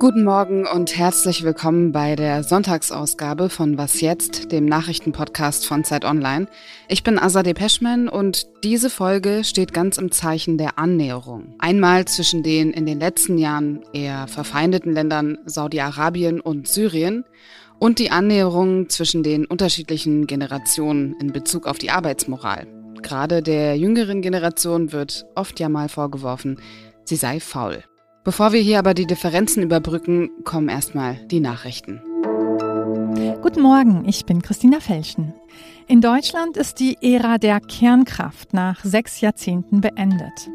Guten Morgen und herzlich willkommen bei der Sonntagsausgabe von Was jetzt, dem Nachrichtenpodcast von Zeit Online. Ich bin Azadeh Peschman und diese Folge steht ganz im Zeichen der Annäherung. Einmal zwischen den in den letzten Jahren eher verfeindeten Ländern Saudi-Arabien und Syrien und die Annäherung zwischen den unterschiedlichen Generationen in Bezug auf die Arbeitsmoral. Gerade der jüngeren Generation wird oft ja mal vorgeworfen, sie sei faul. Bevor wir hier aber die Differenzen überbrücken, kommen erstmal die Nachrichten. Guten Morgen, ich bin Christina Felschen. In Deutschland ist die Ära der Kernkraft nach sechs Jahrzehnten beendet.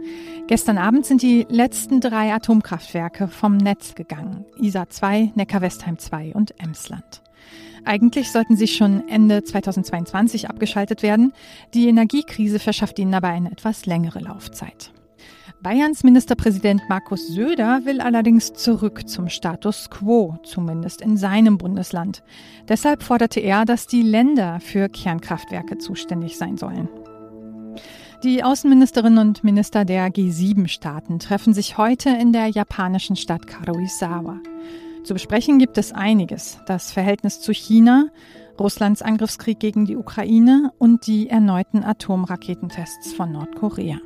Gestern Abend sind die letzten drei Atomkraftwerke vom Netz gegangen. ISA 2, Neckar-Westheim 2 und Emsland. Eigentlich sollten sie schon Ende 2022 abgeschaltet werden. Die Energiekrise verschafft ihnen aber eine etwas längere Laufzeit. Bayerns Ministerpräsident Markus Söder will allerdings zurück zum Status quo, zumindest in seinem Bundesland. Deshalb forderte er, dass die Länder für Kernkraftwerke zuständig sein sollen. Die Außenministerinnen und Minister der G7-Staaten treffen sich heute in der japanischen Stadt Karuizawa. Zu besprechen gibt es einiges. Das Verhältnis zu China, Russlands Angriffskrieg gegen die Ukraine und die erneuten Atomraketentests von Nordkorea.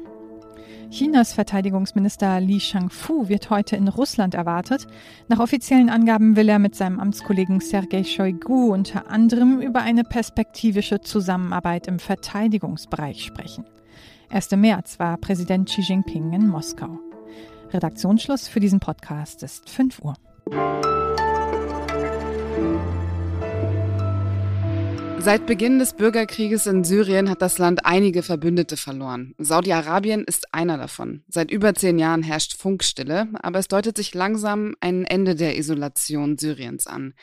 Chinas Verteidigungsminister Li Shangfu wird heute in Russland erwartet. Nach offiziellen Angaben will er mit seinem Amtskollegen Sergei Shoigu unter anderem über eine perspektivische Zusammenarbeit im Verteidigungsbereich sprechen. 1. März war Präsident Xi Jinping in Moskau. Redaktionsschluss für diesen Podcast ist 5 Uhr. Seit Beginn des Bürgerkrieges in Syrien hat das Land einige Verbündete verloren. Saudi-Arabien ist einer davon. Seit über zehn Jahren herrscht Funkstille, aber es deutet sich langsam ein Ende der Isolation Syriens an.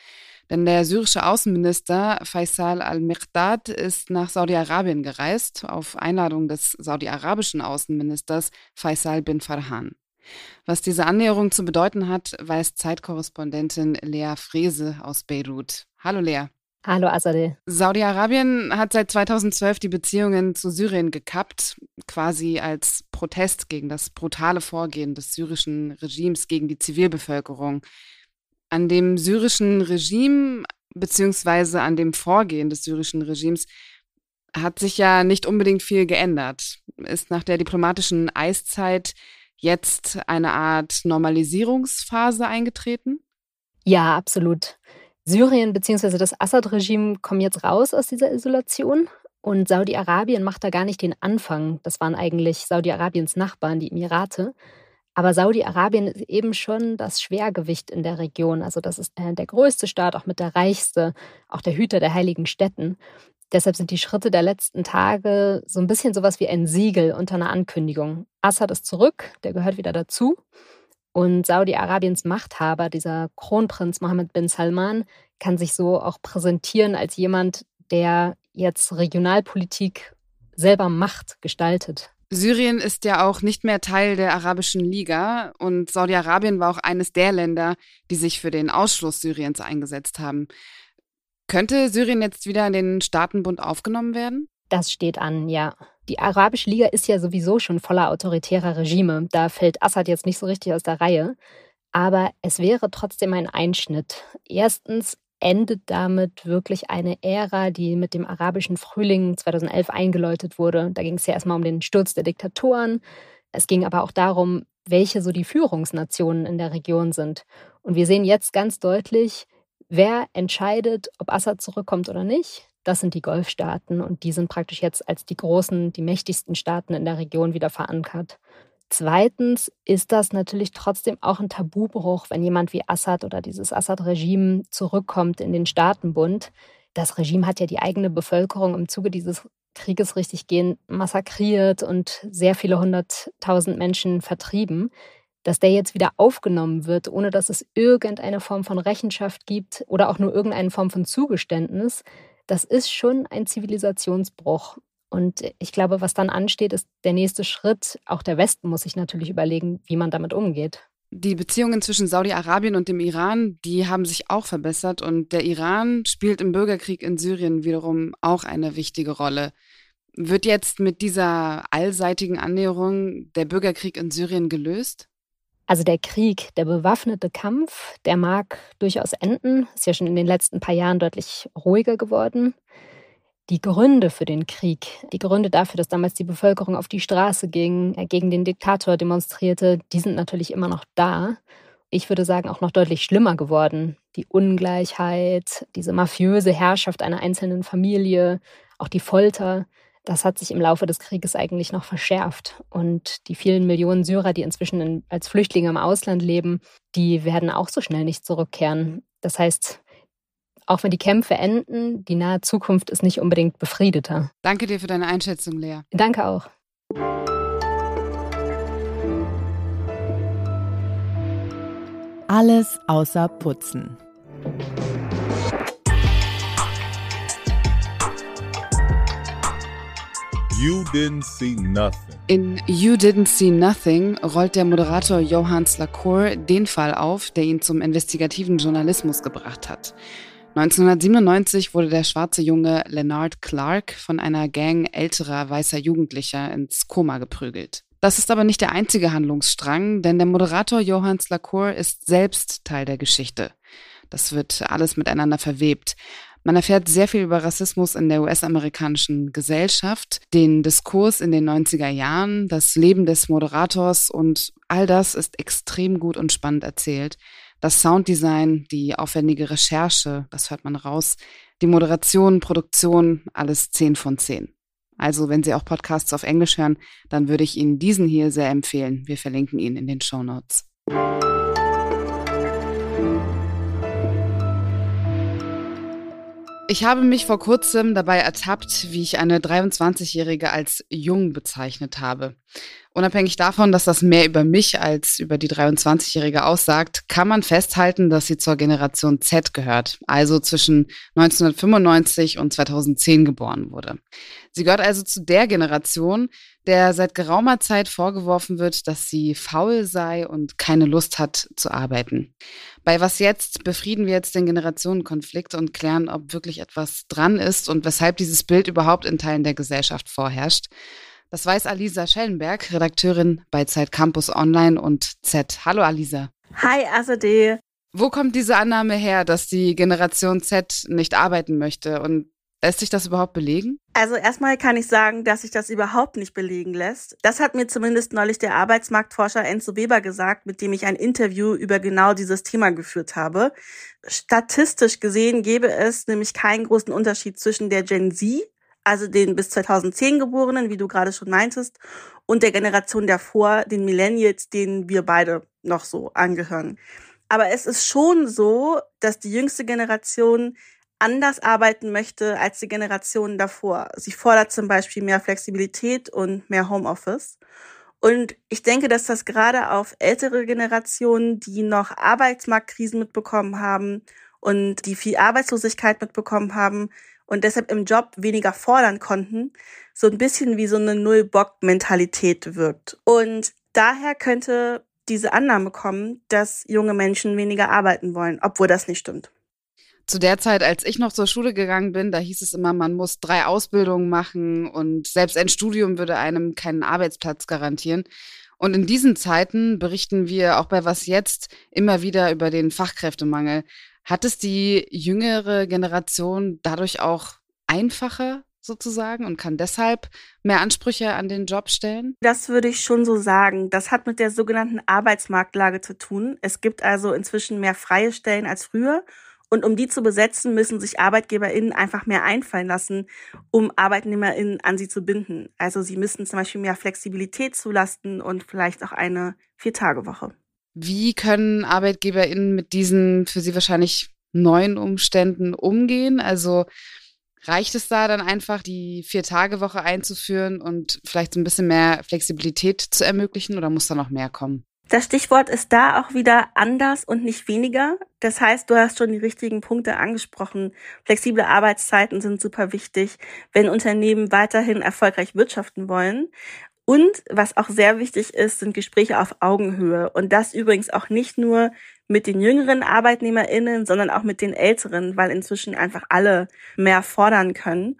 Denn der syrische Außenminister Faisal al-Miqdad ist nach Saudi-Arabien gereist, auf Einladung des saudi-arabischen Außenministers Faisal bin Farhan. Was diese Annäherung zu bedeuten hat, weiß Zeitkorrespondentin Lea Frese aus Beirut. Hallo Lea. Hallo Azadeh. Saudi-Arabien hat seit 2012 die Beziehungen zu Syrien gekappt, quasi als Protest gegen das brutale Vorgehen des syrischen Regimes gegen die Zivilbevölkerung. An dem syrischen Regime beziehungsweise an dem Vorgehen des syrischen Regimes hat sich ja nicht unbedingt viel geändert. Ist nach der diplomatischen Eiszeit jetzt eine Art Normalisierungsphase eingetreten? Ja, absolut. Syrien bzw. das Assad-Regime kommen jetzt raus aus dieser Isolation und Saudi-Arabien macht da gar nicht den Anfang. Das waren eigentlich Saudi-Arabiens Nachbarn, die Emirate. Aber Saudi-Arabien ist eben schon das Schwergewicht in der Region. Also das ist äh, der größte Staat, auch mit der reichste, auch der Hüter der heiligen Städten. Deshalb sind die Schritte der letzten Tage so ein bisschen sowas wie ein Siegel unter einer Ankündigung. Assad ist zurück, der gehört wieder dazu. Und Saudi-Arabiens Machthaber, dieser Kronprinz Mohammed bin Salman, kann sich so auch präsentieren als jemand, der jetzt Regionalpolitik selber Macht gestaltet. Syrien ist ja auch nicht mehr Teil der Arabischen Liga und Saudi-Arabien war auch eines der Länder, die sich für den Ausschluss Syriens eingesetzt haben. Könnte Syrien jetzt wieder in den Staatenbund aufgenommen werden? Das steht an, ja. Die Arabische Liga ist ja sowieso schon voller autoritärer Regime. Da fällt Assad jetzt nicht so richtig aus der Reihe. Aber es wäre trotzdem ein Einschnitt. Erstens endet damit wirklich eine Ära, die mit dem arabischen Frühling 2011 eingeläutet wurde. Da ging es ja erstmal um den Sturz der Diktatoren. Es ging aber auch darum, welche so die Führungsnationen in der Region sind. Und wir sehen jetzt ganz deutlich, wer entscheidet, ob Assad zurückkommt oder nicht. Das sind die Golfstaaten und die sind praktisch jetzt als die großen, die mächtigsten Staaten in der Region wieder verankert. Zweitens ist das natürlich trotzdem auch ein Tabubruch, wenn jemand wie Assad oder dieses Assad-Regime zurückkommt in den Staatenbund. Das Regime hat ja die eigene Bevölkerung im Zuge dieses Krieges richtig gehend massakriert und sehr viele hunderttausend Menschen vertrieben. Dass der jetzt wieder aufgenommen wird, ohne dass es irgendeine Form von Rechenschaft gibt oder auch nur irgendeine Form von Zugeständnis, das ist schon ein Zivilisationsbruch. Und ich glaube, was dann ansteht, ist der nächste Schritt. Auch der Westen muss sich natürlich überlegen, wie man damit umgeht. Die Beziehungen zwischen Saudi-Arabien und dem Iran, die haben sich auch verbessert und der Iran spielt im Bürgerkrieg in Syrien wiederum auch eine wichtige Rolle. Wird jetzt mit dieser allseitigen Annäherung der Bürgerkrieg in Syrien gelöst? Also der Krieg, der bewaffnete Kampf, der mag durchaus enden. Ist ja schon in den letzten paar Jahren deutlich ruhiger geworden. Die Gründe für den Krieg, die Gründe dafür, dass damals die Bevölkerung auf die Straße ging, äh, gegen den Diktator demonstrierte, die sind natürlich immer noch da. Ich würde sagen, auch noch deutlich schlimmer geworden. Die Ungleichheit, diese mafiöse Herrschaft einer einzelnen Familie, auch die Folter, das hat sich im Laufe des Krieges eigentlich noch verschärft. Und die vielen Millionen Syrer, die inzwischen in, als Flüchtlinge im Ausland leben, die werden auch so schnell nicht zurückkehren. Das heißt, auch wenn die Kämpfe enden, die nahe Zukunft ist nicht unbedingt befriedeter. Danke dir für deine Einschätzung, Lea. Danke auch. Alles außer Putzen. You didn't see nothing. In You Didn't See Nothing rollt der Moderator Johannes Lacour den Fall auf, der ihn zum investigativen Journalismus gebracht hat. 1997 wurde der schwarze Junge Leonard Clark von einer Gang älterer weißer Jugendlicher ins Koma geprügelt. Das ist aber nicht der einzige Handlungsstrang, denn der Moderator Johannes Lacour ist selbst Teil der Geschichte. Das wird alles miteinander verwebt. Man erfährt sehr viel über Rassismus in der US-amerikanischen Gesellschaft, den Diskurs in den 90er Jahren, das Leben des Moderators und all das ist extrem gut und spannend erzählt. Das Sounddesign, die aufwendige Recherche, das hört man raus, die Moderation, Produktion, alles 10 von 10. Also wenn Sie auch Podcasts auf Englisch hören, dann würde ich Ihnen diesen hier sehr empfehlen. Wir verlinken ihn in den Show Notes. Ich habe mich vor kurzem dabei ertappt, wie ich eine 23-Jährige als jung bezeichnet habe. Unabhängig davon, dass das mehr über mich als über die 23-Jährige aussagt, kann man festhalten, dass sie zur Generation Z gehört, also zwischen 1995 und 2010 geboren wurde. Sie gehört also zu der Generation, der seit geraumer Zeit vorgeworfen wird, dass sie faul sei und keine Lust hat zu arbeiten. Bei Was jetzt befrieden wir jetzt den Generationenkonflikt und klären, ob wirklich etwas dran ist und weshalb dieses Bild überhaupt in Teilen der Gesellschaft vorherrscht. Das weiß Alisa Schellenberg, Redakteurin bei Zeit Campus Online und Z. Hallo Alisa. Hi Azadeh. Wo kommt diese Annahme her, dass die Generation Z nicht arbeiten möchte und Lässt sich das überhaupt belegen? Also erstmal kann ich sagen, dass sich das überhaupt nicht belegen lässt. Das hat mir zumindest neulich der Arbeitsmarktforscher Enzo Weber gesagt, mit dem ich ein Interview über genau dieses Thema geführt habe. Statistisch gesehen gäbe es nämlich keinen großen Unterschied zwischen der Gen Z, also den bis 2010 geborenen, wie du gerade schon meintest, und der Generation davor, den Millennials, denen wir beide noch so angehören. Aber es ist schon so, dass die jüngste Generation anders arbeiten möchte als die Generationen davor. Sie fordert zum Beispiel mehr Flexibilität und mehr Homeoffice. Und ich denke, dass das gerade auf ältere Generationen, die noch Arbeitsmarktkrisen mitbekommen haben und die viel Arbeitslosigkeit mitbekommen haben und deshalb im Job weniger fordern konnten, so ein bisschen wie so eine Null-Bock-Mentalität wirkt. Und daher könnte diese Annahme kommen, dass junge Menschen weniger arbeiten wollen, obwohl das nicht stimmt zu der Zeit, als ich noch zur Schule gegangen bin, da hieß es immer, man muss drei Ausbildungen machen und selbst ein Studium würde einem keinen Arbeitsplatz garantieren. Und in diesen Zeiten berichten wir auch bei Was jetzt immer wieder über den Fachkräftemangel. Hat es die jüngere Generation dadurch auch einfacher sozusagen und kann deshalb mehr Ansprüche an den Job stellen? Das würde ich schon so sagen. Das hat mit der sogenannten Arbeitsmarktlage zu tun. Es gibt also inzwischen mehr freie Stellen als früher und um die zu besetzen, müssen sich ArbeitgeberInnen einfach mehr einfallen lassen, um ArbeitnehmerInnen an sie zu binden. Also sie müssten zum Beispiel mehr Flexibilität zulasten und vielleicht auch eine Vier-Tage-Woche. Wie können ArbeitgeberInnen mit diesen für sie wahrscheinlich neuen Umständen umgehen? Also reicht es da dann einfach, die Vier-Tage-Woche einzuführen und vielleicht so ein bisschen mehr Flexibilität zu ermöglichen oder muss da noch mehr kommen? Das Stichwort ist da auch wieder anders und nicht weniger. Das heißt, du hast schon die richtigen Punkte angesprochen. Flexible Arbeitszeiten sind super wichtig, wenn Unternehmen weiterhin erfolgreich wirtschaften wollen. Und was auch sehr wichtig ist, sind Gespräche auf Augenhöhe. Und das übrigens auch nicht nur mit den jüngeren ArbeitnehmerInnen, sondern auch mit den älteren, weil inzwischen einfach alle mehr fordern können.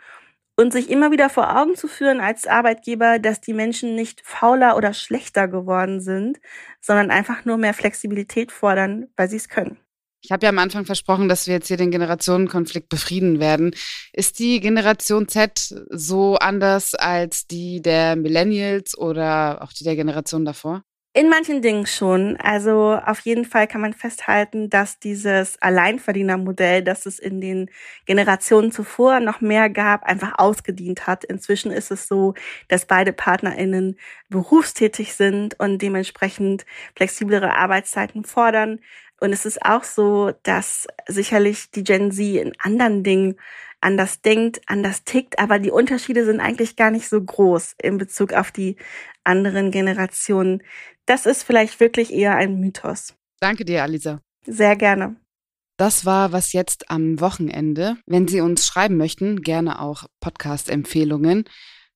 Und sich immer wieder vor Augen zu führen als Arbeitgeber, dass die Menschen nicht fauler oder schlechter geworden sind, sondern einfach nur mehr Flexibilität fordern, weil sie es können. Ich habe ja am Anfang versprochen, dass wir jetzt hier den Generationenkonflikt befrieden werden. Ist die Generation Z so anders als die der Millennials oder auch die der Generation davor? In manchen Dingen schon. Also auf jeden Fall kann man festhalten, dass dieses Alleinverdienermodell, das es in den Generationen zuvor noch mehr gab, einfach ausgedient hat. Inzwischen ist es so, dass beide PartnerInnen berufstätig sind und dementsprechend flexiblere Arbeitszeiten fordern. Und es ist auch so, dass sicherlich die Gen Z in anderen Dingen anders denkt, anders tickt, aber die Unterschiede sind eigentlich gar nicht so groß in Bezug auf die anderen Generationen. Das ist vielleicht wirklich eher ein Mythos. Danke dir, Alisa. Sehr gerne. Das war was jetzt am Wochenende. Wenn Sie uns schreiben möchten, gerne auch Podcast-Empfehlungen.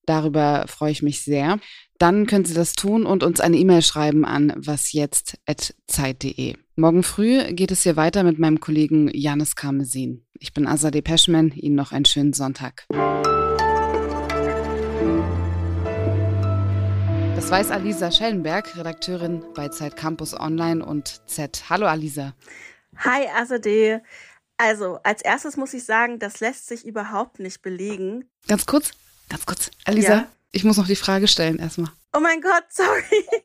Darüber freue ich mich sehr. Dann können Sie das tun und uns eine E-Mail schreiben an wasjetzt.zeit.de. Morgen früh geht es hier weiter mit meinem Kollegen Janis Karmesin. Ich bin Azadeh Peschman. Ihnen noch einen schönen Sonntag. Das weiß Alisa Schellenberg, Redakteurin bei Zeit Campus Online und Z. Hallo Alisa. Hi Azadeh. Also, als erstes muss ich sagen, das lässt sich überhaupt nicht belegen. Ganz kurz, ganz kurz. Alisa, ja? ich muss noch die Frage stellen erstmal. Oh mein Gott, sorry.